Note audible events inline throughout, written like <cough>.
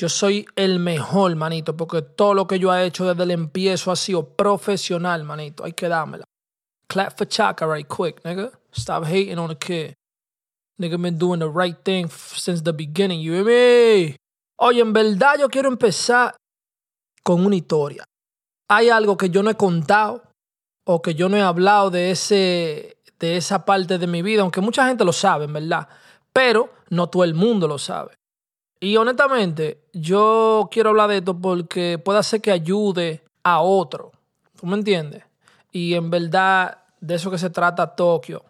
Yo soy el mejor, manito, porque todo lo que yo he hecho desde el empiezo ha sido profesional, manito. Hay que dármela. Clap for Chaka right quick, nigga. Stop hating on the kid. Nigga been doing the right thing since the beginning, you hear me? Oye, en verdad yo quiero empezar con una historia. Hay algo que yo no he contado o que yo no he hablado de, ese, de esa parte de mi vida, aunque mucha gente lo sabe, en verdad, pero no todo el mundo lo sabe. Y honestamente, yo quiero hablar de esto porque puede hacer que ayude a otro. ¿Tú me entiendes? Y en verdad, de eso que se trata Tokio.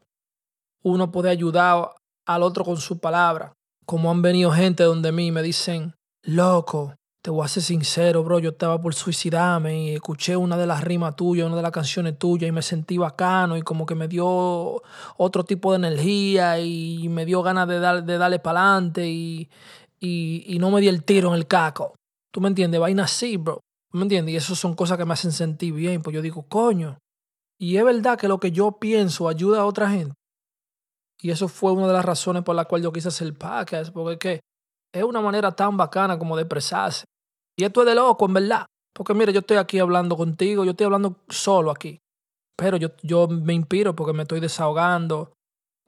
Uno puede ayudar al otro con su palabra. Como han venido gente donde mí me dicen, loco, te voy a ser sincero, bro, yo estaba por suicidarme y escuché una de las rimas tuyas, una de las canciones tuyas y me sentí bacano y como que me dio otro tipo de energía y me dio ganas de, dar, de darle para adelante y, y, no me di el tiro en el caco. ¿Tú me entiendes? Vaina así, bro. ¿Me entiendes? Y eso son cosas que me hacen sentir bien. Pues yo digo, coño. Y es verdad que lo que yo pienso ayuda a otra gente. Y eso fue una de las razones por las cuales yo quise hacer el podcast, porque es que es una manera tan bacana como de expresarse. Y esto es de loco, en verdad. Porque mire, yo estoy aquí hablando contigo, yo estoy hablando solo aquí. Pero yo, yo me inspiro porque me estoy desahogando.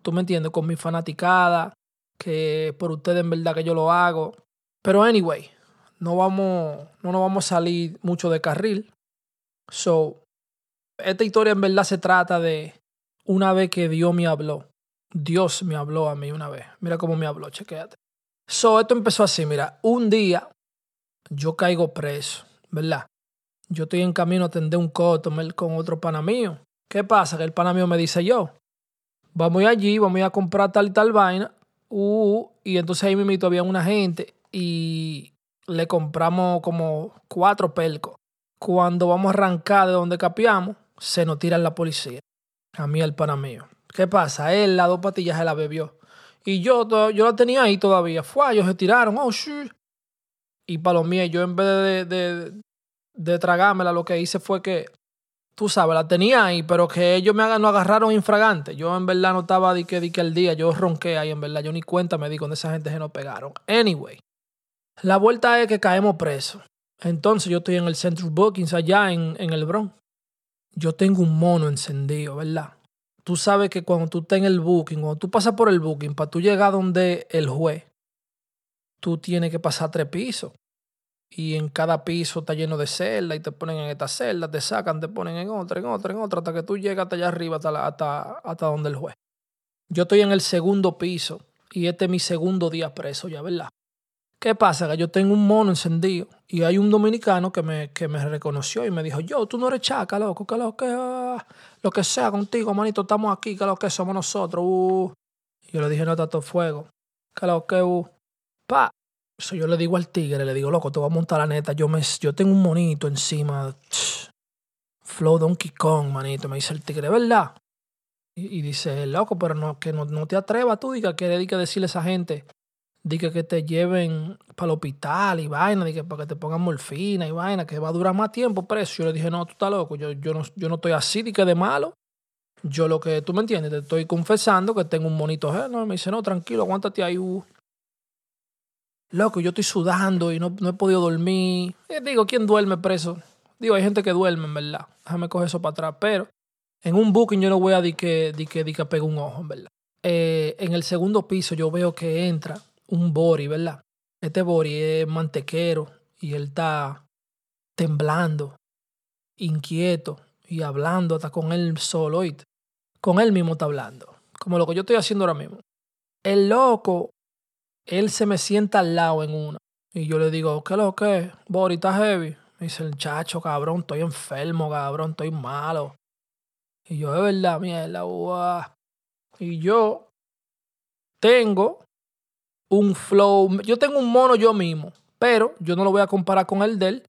Tú me entiendes, con mi fanaticada, que por ustedes en verdad que yo lo hago. Pero anyway, no vamos, no nos vamos a salir mucho de carril. So, esta historia en verdad se trata de una vez que Dios me habló. Dios me habló a mí una vez. Mira cómo me habló, chequéate. So, esto empezó así, mira, un día yo caigo preso, ¿verdad? Yo estoy en camino a atender un coto con otro pana mío. ¿Qué pasa? Que el pana mío me dice yo, vamos allí, vamos a comprar tal y tal vaina. Uh, y entonces ahí me había una gente y le compramos como cuatro pelcos. Cuando vamos a arrancar de donde capiamos, se nos tira la policía. A mí el pana mío. ¿Qué pasa? Él las dos patillas se la bebió. Y yo, yo la tenía ahí todavía. Fue, ellos se tiraron. Oh, shit. Y para lo mío, yo en vez de, de, de tragármela, lo que hice fue que, tú sabes, la tenía ahí, pero que ellos me no agarraron infragante. Yo en verdad no estaba de que, de que el día, yo ronqué ahí, en verdad. Yo ni cuenta me di cuando esa gente se nos pegaron. Anyway, la vuelta es que caemos presos. Entonces yo estoy en el Central Bookings allá en, en el Bronx. Yo tengo un mono encendido, ¿verdad? Tú sabes que cuando tú estás en el booking, cuando tú pasas por el booking, para tú llegar donde el juez, tú tienes que pasar tres pisos. Y en cada piso está lleno de celdas y te ponen en esta celda, te sacan, te ponen en otra, en otra, en otra, hasta que tú llegas hasta allá arriba, hasta, hasta, hasta donde el juez. Yo estoy en el segundo piso y este es mi segundo día preso ya, ¿verdad? ¿Qué pasa? Que yo tengo un mono encendido y hay un dominicano que me, que me reconoció y me dijo, yo, tú no eres chaca, loco, que lo que, ah, lo que sea contigo, manito, estamos aquí, que lo que somos nosotros. Uh. Yo le dije, no, tanto fuego, que lo que, uh. pa. Eso yo le digo al tigre, le digo, loco, te voy a montar la neta, yo, me, yo tengo un monito encima. Flow Donkey Kong, manito, me dice el tigre, ¿verdad? Y, y dice, loco, pero no, que no, no te atrevas tú, diga, que que decirle a esa gente Dije que te lleven para el hospital y vaina, dije para que te pongan morfina y vaina, que va a durar más tiempo preso. Yo le dije, no, tú estás loco, yo, yo, no, yo no estoy así, dije de malo. Yo lo que tú me entiendes, te estoy confesando que tengo un monito no Me dice, no, tranquilo, aguántate ahí. Uh. Loco, yo estoy sudando y no, no he podido dormir. Eh, digo, ¿quién duerme preso? Digo, hay gente que duerme, en verdad. Déjame coger eso para atrás. Pero en un booking yo no voy a decir que, di que, di que pego un ojo, en verdad. Eh, en el segundo piso yo veo que entra un Bori, ¿verdad? Este Bori es mantequero y él está temblando, inquieto y hablando hasta con él solo. Con él mismo está hablando, como lo que yo estoy haciendo ahora mismo. El loco, él se me sienta al lado en una y yo le digo, ¿qué lo que? Bori, está heavy. Me dice el chacho, cabrón, estoy enfermo, cabrón, estoy malo. Y yo, es verdad, mierda, uah. Y yo tengo un flow. Yo tengo un mono yo mismo, pero yo no lo voy a comparar con el de él.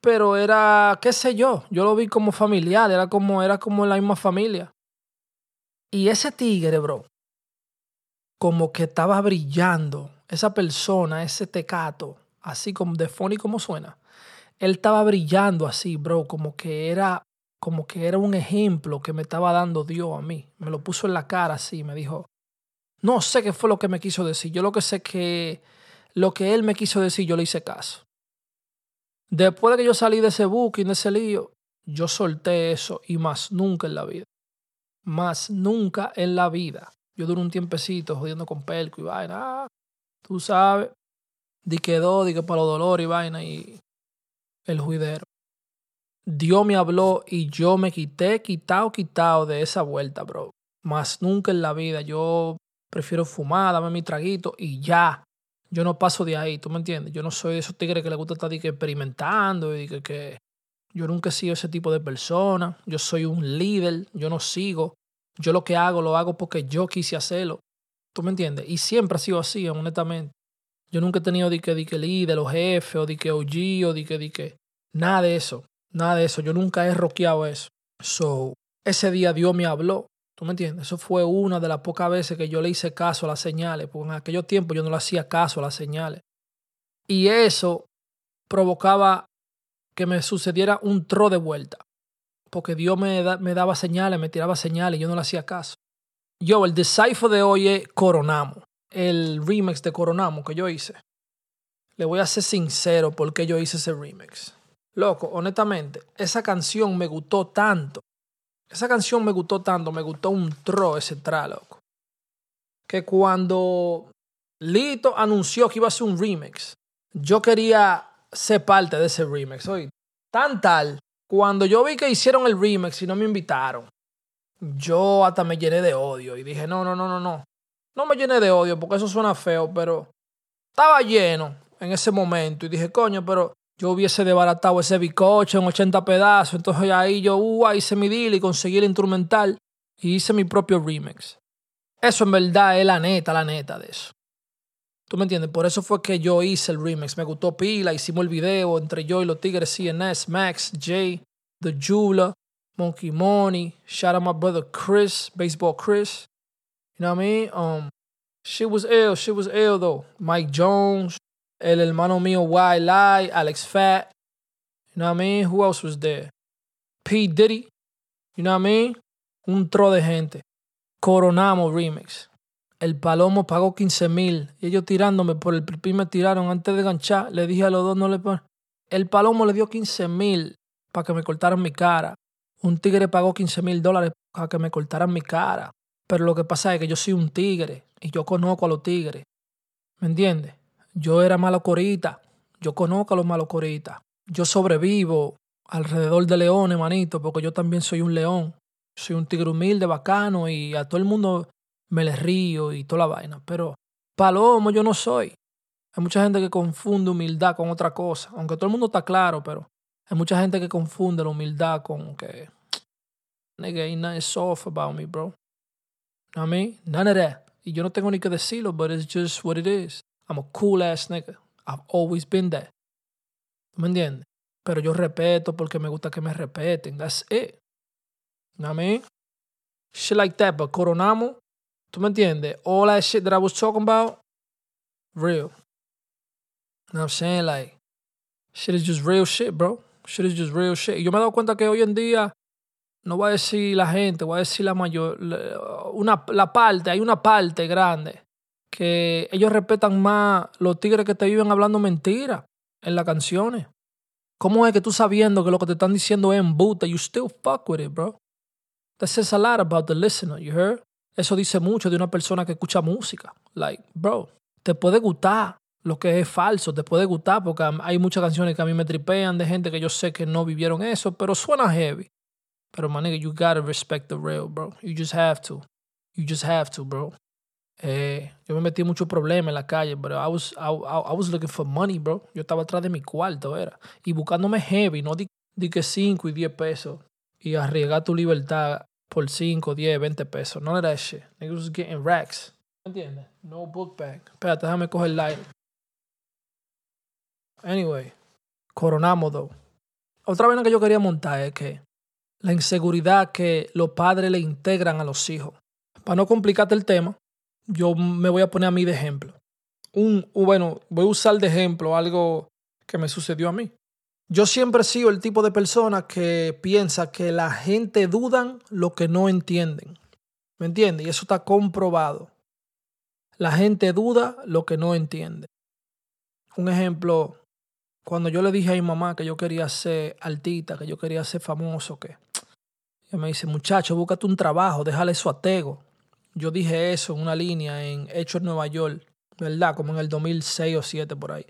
Pero era, qué sé yo, yo lo vi como familiar, era como, era como la misma familia. Y ese tigre, bro, como que estaba brillando. Esa persona, ese tecato, así como de y como suena. Él estaba brillando así, bro, como que era como que era un ejemplo que me estaba dando Dios a mí. Me lo puso en la cara así, me dijo, no sé qué fue lo que me quiso decir. Yo lo que sé que lo que él me quiso decir, yo le hice caso. Después de que yo salí de ese booking, de ese lío, yo solté eso y más nunca en la vida. Más nunca en la vida. Yo duré un tiempecito jodiendo con pelco y vaina. Tú sabes. Di que do, di que para los dolores y vaina y el juidero. Dios me habló y yo me quité, quitado, quitado de esa vuelta, bro. Más nunca en la vida. Yo prefiero fumar, dame mi traguito y ya. Yo no paso de ahí, ¿tú me entiendes? Yo no soy de esos tigres que le gusta estar experimentando y que, que yo nunca he sido ese tipo de persona. Yo soy un líder, yo no sigo. Yo lo que hago lo hago porque yo quise hacerlo. ¿Tú me entiendes? Y siempre ha sido así, honestamente. Yo nunca he tenido de que, de que líder o jefe o de que OG o de que, de que. Nada de eso. Nada de eso. Yo nunca he roqueado eso. So, ese día Dios me habló. ¿Tú me entiendes? Eso fue una de las pocas veces que yo le hice caso a las señales, porque en aquellos tiempos yo no le hacía caso a las señales. Y eso provocaba que me sucediera un tro de vuelta, porque Dios me, me daba señales, me tiraba señales y yo no le hacía caso. Yo, el decipher de hoy es Coronamo, el remix de Coronamo que yo hice. Le voy a ser sincero por qué yo hice ese remix. Loco, honestamente, esa canción me gustó tanto esa canción me gustó tanto, me gustó un tro ese tra, loco. Que cuando Lito anunció que iba a hacer un remix, yo quería ser parte de ese remix. Oye, tan tal, cuando yo vi que hicieron el remix y no me invitaron, yo hasta me llené de odio y dije, no, no, no, no, no. No me llené de odio porque eso suena feo, pero estaba lleno en ese momento y dije, coño, pero yo hubiese desbaratado ese bicocho en 80 pedazos. Entonces ahí yo uh, hice mi deal y conseguí el instrumental y hice mi propio remix. Eso en verdad es la neta, la neta de eso. ¿Tú me entiendes? Por eso fue que yo hice el remix. Me gustó pila, hicimos el video entre yo y los tigres CNS, Max, Jay, The Jula, Monkey Money, shout out my brother Chris, Baseball Chris. You know what I mean? Um, she was ill, she was ill though. Mike Jones, el hermano mío Wild Alex Fat. You know what I mean? Who else was there? P. Diddy. You know what I mean? Un tro de gente. Coronamo Remix. El Palomo pagó 15 mil. Y ellos tirándome por el pipí me tiraron antes de ganchar. Le dije a los dos, no le El Palomo le dio 15 mil para que me cortaran mi cara. Un tigre pagó 15 mil dólares para que me cortaran mi cara. Pero lo que pasa es que yo soy un tigre y yo conozco a los tigres. ¿Me entiendes? Yo era malo corita. Yo conozco a los malos coritas. Yo sobrevivo alrededor de leones, manito, porque yo también soy un león. Soy un tigre humilde, bacano, y a todo el mundo me le río y toda la vaina. Pero palomo yo no soy. Hay mucha gente que confunde humildad con otra cosa. Aunque todo el mundo está claro, pero hay mucha gente que confunde la humildad con que. Nigga, ain't nothing soft about me, bro. I mean, none of that. Y yo no tengo ni que decirlo, but it's just what it is. I'm a cool ass nigga. I've always been that. me entiendes? Pero yo respeto porque me gusta que me respeten. That's it. You know what I mean? Shit like that. But Coronamo, ¿tú me entiendes? All that shit that I was talking about, real. You know what I'm saying? Like, shit is just real shit, bro. Shit is just real shit. Yo me he dado cuenta que hoy en día, no voy a decir la gente, voy a decir la mayor, una, la parte, hay una parte grande que ellos respetan más los tigres que te viven hablando mentiras en las canciones. ¿Cómo es que tú sabiendo que lo que te están diciendo es embute, you still fuck with it, bro? That says a lot about the listener, you heard? Eso dice mucho de una persona que escucha música. Like, bro, te puede gustar lo que es falso, te puede gustar porque hay muchas canciones que a mí me tripean de gente que yo sé que no vivieron eso, pero suena heavy. Pero, man, you gotta respect the real, bro. You just have to. You just have to, bro. Eh, yo me metí en muchos problemas en la calle, pero I was, I, I, was looking for money, bro. Yo estaba atrás de mi cuarto, era. Y buscándome heavy, no di, que 5 y 10 pesos. Y arriesgar tu libertad por 5, 10, 20 pesos. No era ese. Niggas was getting racks. ¿Entiendes? No book bag. Espérate, déjame coger light. Anyway, coronamos, though. Otra vez que yo quería montar es que la inseguridad que los padres le integran a los hijos. Para no complicarte el tema, yo me voy a poner a mí de ejemplo. Un, bueno, voy a usar de ejemplo algo que me sucedió a mí. Yo siempre he sido el tipo de persona que piensa que la gente dudan lo que no entienden. ¿Me entiendes? Y eso está comprobado. La gente duda lo que no entiende. Un ejemplo, cuando yo le dije a mi mamá que yo quería ser artista, que yo quería ser famoso, que ella me dice, muchacho, búscate un trabajo, déjale eso a. Yo dije eso en una línea en Hechos Nueva York, ¿verdad? Como en el 2006 o 2007 por ahí.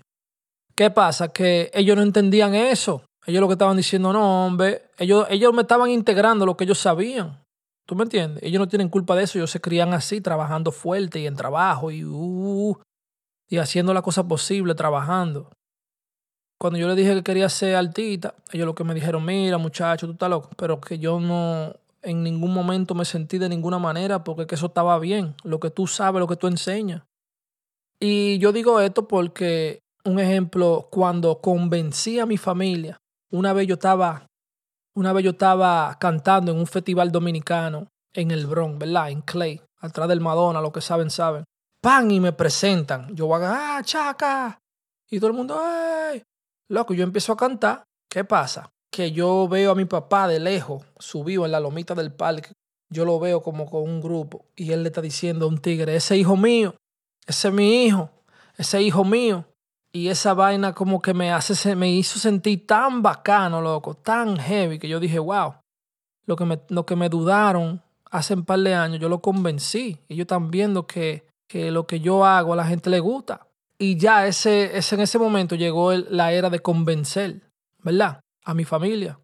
¿Qué pasa? Que ellos no entendían eso. Ellos lo que estaban diciendo, no, hombre, ellos, ellos me estaban integrando lo que ellos sabían. ¿Tú me entiendes? Ellos no tienen culpa de eso, ellos se crían así, trabajando fuerte y en trabajo y, uh, y haciendo la cosa posible, trabajando. Cuando yo les dije que quería ser artista, ellos lo que me dijeron, mira muchacho, tú estás loco, pero que yo no en ningún momento me sentí de ninguna manera porque que eso estaba bien, lo que tú sabes, lo que tú enseñas. Y yo digo esto porque, un ejemplo, cuando convencí a mi familia, una vez yo estaba, una vez yo estaba cantando en un festival dominicano en el Bronx, ¿verdad? En Clay, atrás del Madonna, lo que saben, saben. Pan y me presentan. Yo voy a, ah, chaca. Y todo el mundo, ¡ay! Loco, yo empiezo a cantar. ¿Qué pasa? Que yo veo a mi papá de lejos, subido en la lomita del parque. Yo lo veo como con un grupo. Y él le está diciendo a un tigre, ese hijo mío, ese es mi hijo, ese hijo mío. Y esa vaina como que me hace, me hizo sentir tan bacano, loco, tan heavy, que yo dije, wow, lo que me, lo que me dudaron hace un par de años, yo lo convencí. Ellos están viendo que, que lo que yo hago a la gente le gusta. Y ya ese, ese, en ese momento llegó la era de convencer, ¿verdad? A mi familia.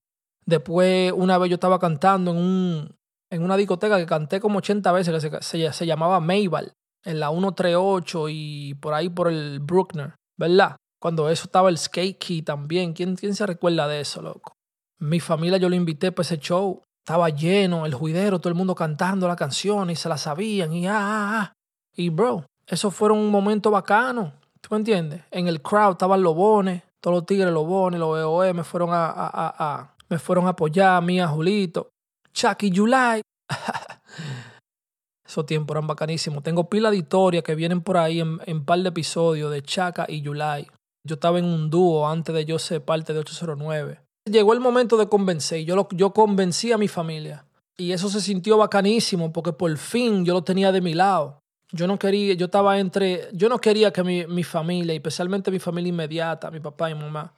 Después, una vez yo estaba cantando en, un, en una discoteca que canté como 80 veces, que se, se, llamaba Mayball, en la 138 y por ahí por el Bruckner, ¿verdad? Cuando eso estaba el Skate Key también. ¿Quién, ¿Quién se recuerda de eso, loco? Mi familia yo lo invité para ese show. Estaba lleno, el juidero, todo el mundo cantando la canción y se la sabían y ah, ah, ah. Y bro, eso fueron un momento bacano. ¿Tú me entiendes? En el crowd estaban los bones, todos los tigres, los bones, los EOE me fueron a, a, a, me fueron a apoyar, a mí, a Julito. Chucky July. <laughs> Esos tiempos eran bacanísimos. Tengo pila de historias que vienen por ahí en, en par de episodios de Chaka y July. Yo estaba en un dúo antes de yo ser parte de 809. Llegó el momento de convencer. Yo, lo, yo convencí a mi familia. Y eso se sintió bacanísimo porque por fin yo lo tenía de mi lado. Yo no quería, yo estaba entre, yo no quería que mi, mi familia, especialmente mi familia inmediata, mi papá y mamá,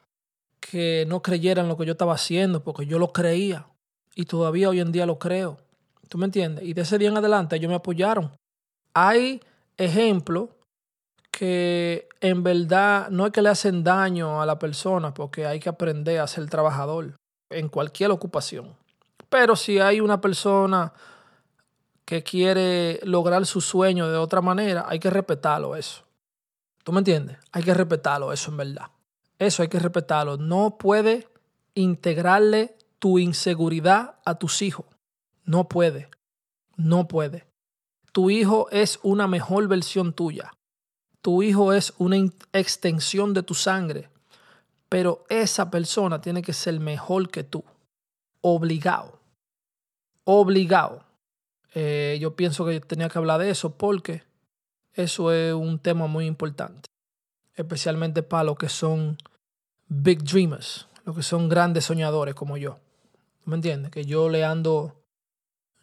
que no creyeran lo que yo estaba haciendo, porque yo lo creía. Y todavía hoy en día lo creo. ¿Tú me entiendes? Y de ese día en adelante ellos me apoyaron. Hay ejemplos que en verdad no es que le hacen daño a la persona, porque hay que aprender a ser trabajador en cualquier ocupación. Pero si hay una persona que quiere lograr su sueño de otra manera, hay que respetarlo eso. ¿Tú me entiendes? Hay que respetarlo eso en verdad. Eso hay que respetarlo. No puede integrarle tu inseguridad a tus hijos. No puede. No puede. Tu hijo es una mejor versión tuya. Tu hijo es una extensión de tu sangre. Pero esa persona tiene que ser mejor que tú. Obligado. Obligado. Eh, yo pienso que tenía que hablar de eso porque eso es un tema muy importante, especialmente para los que son big dreamers, los que son grandes soñadores como yo. ¿Me entiendes? Que yo le ando,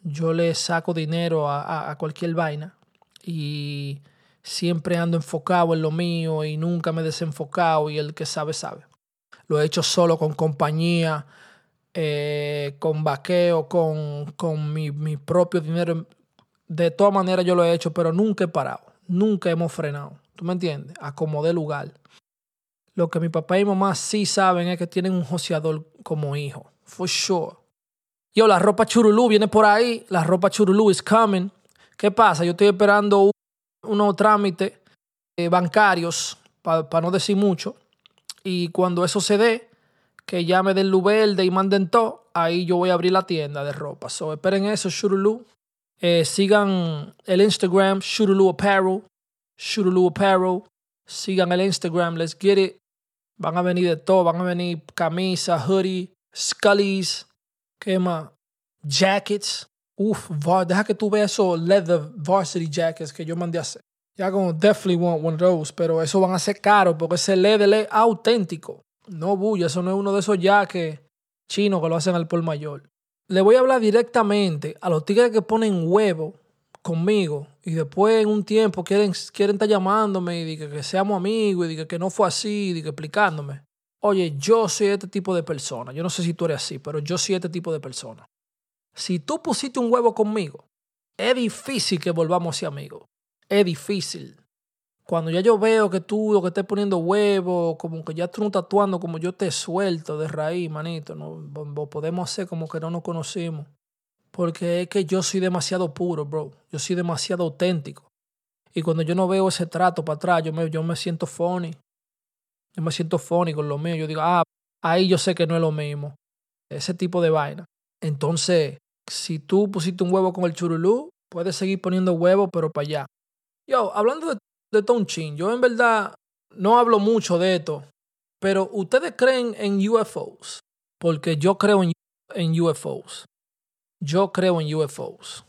yo le saco dinero a, a cualquier vaina y siempre ando enfocado en lo mío y nunca me he desenfocado y el que sabe, sabe. Lo he hecho solo con compañía eh, con vaqueo, con, con mi, mi, propio dinero. De todas maneras yo lo he hecho, pero nunca he parado. Nunca hemos frenado. ¿Tú me entiendes? Acomodé lugar. Lo que mi papá y mamá sí saben es que tienen un joseador como hijo. For sure. Yo, la ropa churulú viene por ahí. La ropa churulú is coming. ¿Qué pasa? Yo estoy esperando unos trámites eh, bancarios, para no decir mucho. Y cuando eso se dé, que ya me den luz verde y manden todo, ahí yo voy a abrir la tienda de ropa. So, esperen eso, Shurulu. Eh, sigan el Instagram, Shurulu Apparel. Shurulu Apparel. Sigan el Instagram, let's get it. Van a venir de todo, van a venir camisas, hoodie, scullies, ¿qué más? Jackets. Uf, deja que tú veas esos leather varsity jackets que yo mandé a hacer. Ya como definitely want one of those, pero eso van a ser caros porque ese leather es auténtico. No bulla, eso no es uno de esos yaques chinos que lo hacen al por mayor. Le voy a hablar directamente a los tigres que ponen huevo conmigo Y después en un tiempo quieren, quieren estar llamándome y que, que seamos amigos y que, que no fue así, y que explicándome. Oye, yo soy este tipo de persona. Yo no sé si tú eres así, pero yo soy este tipo de persona. Si tú pusiste un huevo conmigo, es difícil que volvamos a ser amigos. Es difícil. Cuando ya yo veo que tú lo que estés poniendo huevo, como que ya tú no estás actuando como yo te suelto de raíz, manito, no podemos hacer como que no nos conocimos. Porque es que yo soy demasiado puro, bro. Yo soy demasiado auténtico. Y cuando yo no veo ese trato para atrás, yo me, yo me siento funny. Yo me siento funny con lo mío. Yo digo, ah, ahí yo sé que no es lo mismo. Ese tipo de vaina. Entonces, si tú pusiste un huevo con el churulú, puedes seguir poniendo huevo, pero para allá. Yo, hablando de, de Tonchin, yo en verdad no hablo mucho de esto, pero ¿ustedes creen en UFOs? Porque yo creo en, en UFOs. Yo creo en UFOs.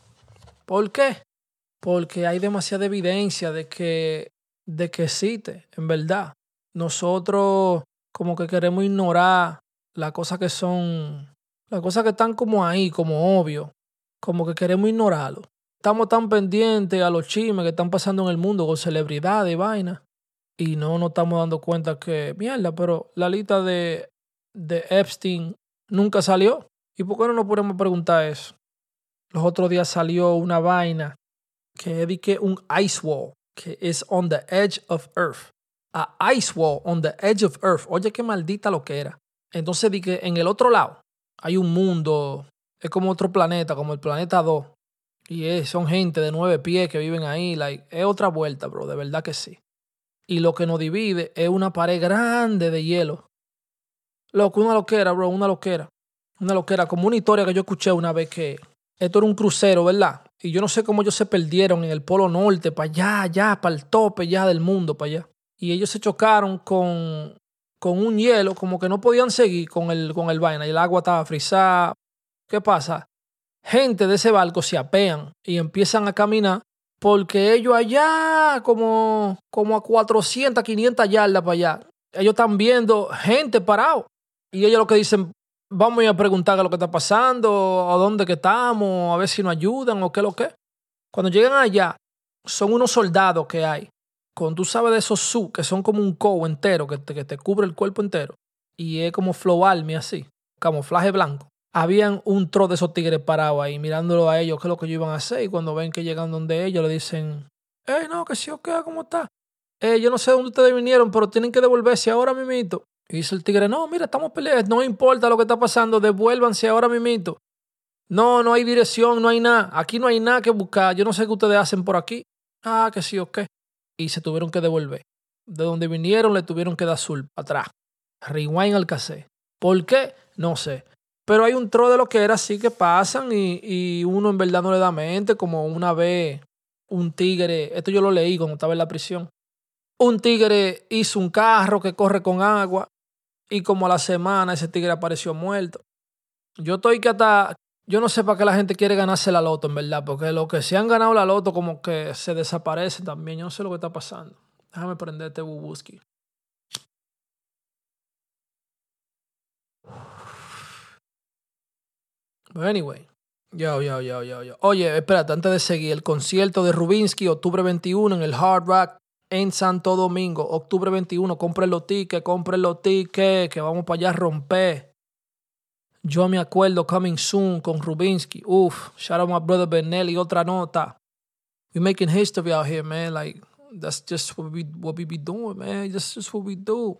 ¿Por qué? Porque hay demasiada evidencia de que, de que existe, en verdad. Nosotros como que queremos ignorar las cosas que son las cosas que están como ahí, como obvio, como que queremos ignorarlo. Estamos tan pendientes a los chismes que están pasando en el mundo con celebridades y vainas. Y no nos estamos dando cuenta que, mierda, pero la lista de, de Epstein nunca salió. ¿Y por qué no nos podemos preguntar eso? Los otros días salió una vaina que es un ice wall, que es on the edge of earth. A ice wall on the edge of earth. Oye, qué maldita lo que era. Entonces di que en el otro lado hay un mundo, es como otro planeta, como el planeta 2. Y son gente de nueve pies que viven ahí. Like, es otra vuelta, bro, de verdad que sí. Y lo que nos divide es una pared grande de hielo. Loco, una loquera, bro, una loquera. Una loquera, como una historia que yo escuché una vez que esto era un crucero, ¿verdad? Y yo no sé cómo ellos se perdieron en el Polo Norte, para allá, allá, para el tope ya del mundo, para allá. Y ellos se chocaron con con un hielo, como que no podían seguir con el, con el vaina y el agua estaba frisada. ¿Qué pasa? Gente de ese barco se apean y empiezan a caminar porque ellos allá, como, como a 400, 500 yardas para allá, ellos están viendo gente parado. Y ellos lo que dicen, vamos a, preguntar qué lo que está pasando, a dónde que estamos, a ver si nos ayudan o qué es lo que. Cuando llegan allá, son unos soldados que hay cuando tú sabes de esos su que son como un co entero, que te, que te cubre el cuerpo entero, y es como flow army así, camuflaje blanco. Habían un tro de esos tigres parados ahí, mirándolo a ellos, qué es lo que ellos iban a hacer, y cuando ven que llegan donde ellos, le dicen, hey, no, que sí o qué, ¿cómo está? Eh, yo no sé dónde ustedes vinieron, pero tienen que devolverse ahora mimito. Y dice el tigre, no, mira, estamos peleando, no importa lo que está pasando, devuélvanse ahora mimito. No, no hay dirección, no hay nada. Aquí no hay nada que buscar. Yo no sé qué ustedes hacen por aquí. Ah, que sí o qué y se tuvieron que devolver. De donde vinieron le tuvieron que dar azul atrás. Rewind al cassette. ¿Por qué? No sé. Pero hay un tro de lo que era así que pasan y, y uno en verdad no le da mente, como una vez un tigre, esto yo lo leí cuando estaba en la prisión, un tigre hizo un carro que corre con agua y como a la semana ese tigre apareció muerto. Yo estoy que hasta yo no sé para qué la gente quiere ganarse la loto, en verdad, porque los que se han ganado la loto como que se desaparecen también. Yo no sé lo que está pasando. Déjame prender este bubuski. But anyway, yo, yo, yo, yo, yo. Oye, espérate, antes de seguir, el concierto de Rubinsky, octubre 21 en el Hard Rock en Santo Domingo, octubre 21. Compren los tickets, compren los tickets, que vamos para allá a romper. Yo me acuerdo Coming Soon con Rubinsky. Uf, shout out my brother Benelli, otra nota. We making history out here, man. Like, that's just what we, what we be doing, man. That's just what we do.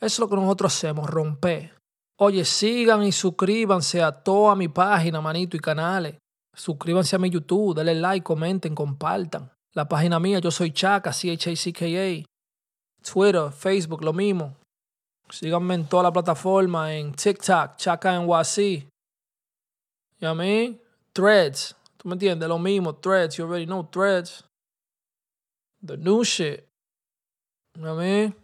Eso es lo que nosotros hacemos, romper. Oye, sigan y suscríbanse a toda mi página, manito, y canales. Suscríbanse a mi YouTube, denle like, comenten, compartan. La página mía, yo soy Chaka, C-H-A-C-K-A. Twitter, Facebook, lo mismo. Síganme en toda la plataforma, en TikTok, Chaka NYC. ¿Y a mí? Threads. ¿Tú me entiendes? Lo mismo, threads. You already know threads. The new shit. ¿Y a mí?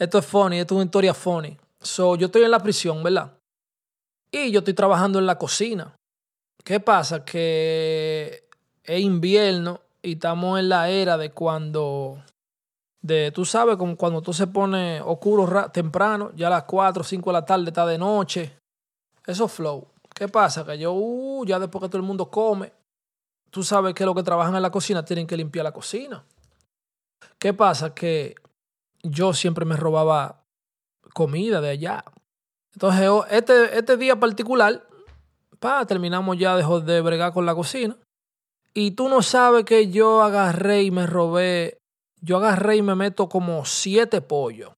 Esto es funny, esto es una historia funny. So, yo estoy en la prisión, ¿verdad? Y yo estoy trabajando en la cocina. ¿Qué pasa? Que es invierno y estamos en la era de cuando de, tú sabes, como cuando tú se pone oscuro temprano, ya a las 4 o 5 de la tarde está de noche. Eso flow. ¿Qué pasa? Que yo, uh, ya después que todo el mundo come, tú sabes que los que trabajan en la cocina tienen que limpiar la cocina. ¿Qué pasa? Que yo siempre me robaba comida de allá. Entonces, oh, este, este día particular, pa, terminamos ya de, de bregar con la cocina. Y tú no sabes que yo agarré y me robé, yo agarré y me meto como siete pollos.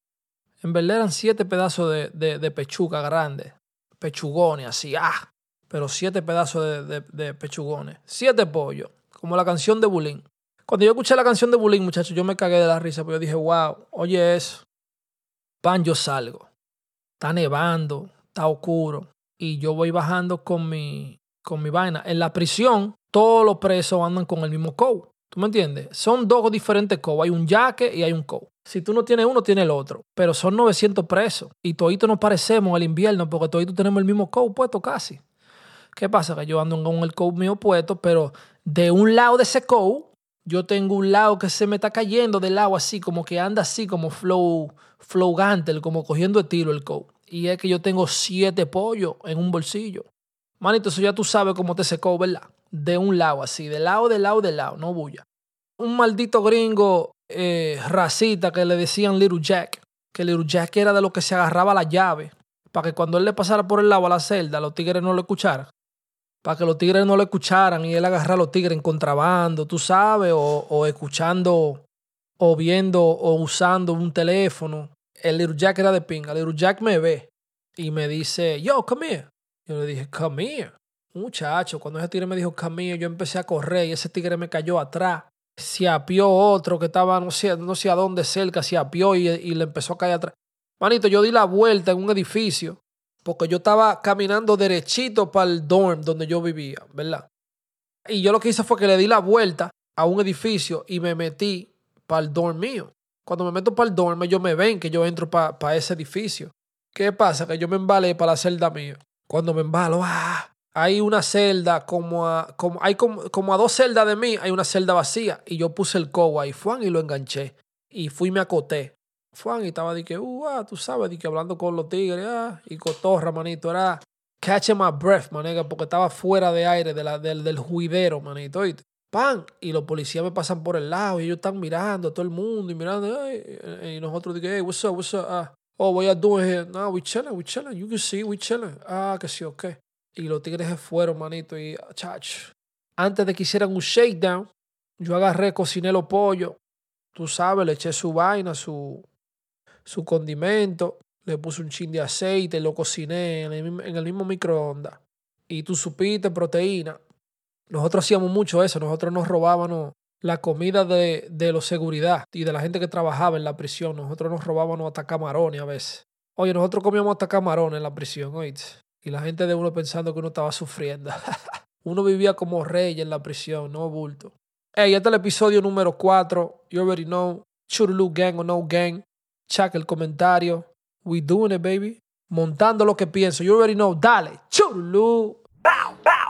En verdad eran siete pedazos de, de, de pechuga grandes, pechugones así, ah, pero siete pedazos de, de, pechugones, siete pollos, como la canción de Bulín. Cuando yo escuché la canción de Bulín, muchachos, yo me cagué de la risa, porque yo dije, wow, oye eso, pan yo salgo, está nevando, está oscuro, y yo voy bajando con mi, con mi vaina. En la prisión, todos los presos andan con el mismo code. ¿Tú me entiendes? Son dos diferentes codes. Hay un yaque y hay un code. Si tú no tienes uno, tienes el otro. Pero son 900 presos. Y toditos nos parecemos el invierno porque toditos tenemos el mismo code puesto casi. ¿Qué pasa? Que yo ando con el code mío puesto, pero de un lado de ese code, yo tengo un lado que se me está cayendo del lado así, como que anda así, como flow, flow como cogiendo el tiro el code. Y es que yo tengo siete pollos en un bolsillo. Manito, eso ya tú sabes cómo te secó, ¿verdad? De un lado, así, de lado, de lado, de lado, no bulla. Un maldito gringo eh, racita que le decían Little Jack, que Little Jack era de lo que se agarraba la llave, para que cuando él le pasara por el lado a la celda, los tigres no lo escucharan. Para que los tigres no lo escucharan y él agarrara a los tigres en contrabando, tú sabes, o escuchando, o viendo, o usando un teléfono. El Little Jack era de pinga. Little Jack me ve y me dice, yo, come here. Yo le dije, come here. Muchacho, cuando ese tigre me dijo here, yo empecé a correr y ese tigre me cayó atrás. Se apió otro que estaba no sé, no sé a dónde cerca, se apió y, y le empezó a caer atrás. Manito, yo di la vuelta en un edificio porque yo estaba caminando derechito para el dorm donde yo vivía, ¿verdad? Y yo lo que hice fue que le di la vuelta a un edificio y me metí para el dorm mío. Cuando me meto para el dorm, ellos me ven que yo entro para, para ese edificio. ¿Qué pasa? Que yo me embalé para la celda mía. Cuando me embalo, ¡ah! hay una celda como a, como, hay como, como, a dos celdas de mí, hay una celda vacía. Y yo puse el cobo ahí, fuan, y lo enganché. Y fui y me acoté. Fuan, y estaba de que, uh, ah, tú sabes, de que hablando con los tigres, ah, y cotorra, manito, era catching my breath, manega, porque estaba fuera de aire de la, del, del juidero, manito, ¿oíste? ¡Pam! Y los policías me pasan por el lado y ellos están mirando a todo el mundo y mirando, y nosotros que, hey, what's up, what's up, ah. Oh, what you doing? No, we chilling, we chilling. You can see, we chilling. Ah, que sí, ok. Y los tigres se fueron, manito. Y. Antes de que hicieran un shakedown, yo agarré, cociné los pollos. Tú sabes, le eché su vaina, su, su condimento. Le puse un chin de aceite, lo cociné en el, en el mismo microondas. Y tú supiste proteína. Nosotros hacíamos mucho eso. Nosotros nos robábamos la comida de, de los seguridad y de la gente que trabajaba en la prisión. Nosotros nos robábamos hasta camarones a veces. Oye, nosotros comíamos hasta camarones en la prisión, oíste. Y la gente de uno pensando que uno estaba sufriendo. <laughs> uno vivía como rey en la prisión, no bulto. Hey, este es el episodio número 4. You already know. Churulu gang o no gang. Check el comentario. We doing it, baby. Montando lo que pienso. You already know. Dale. Churulu. Bow, bow.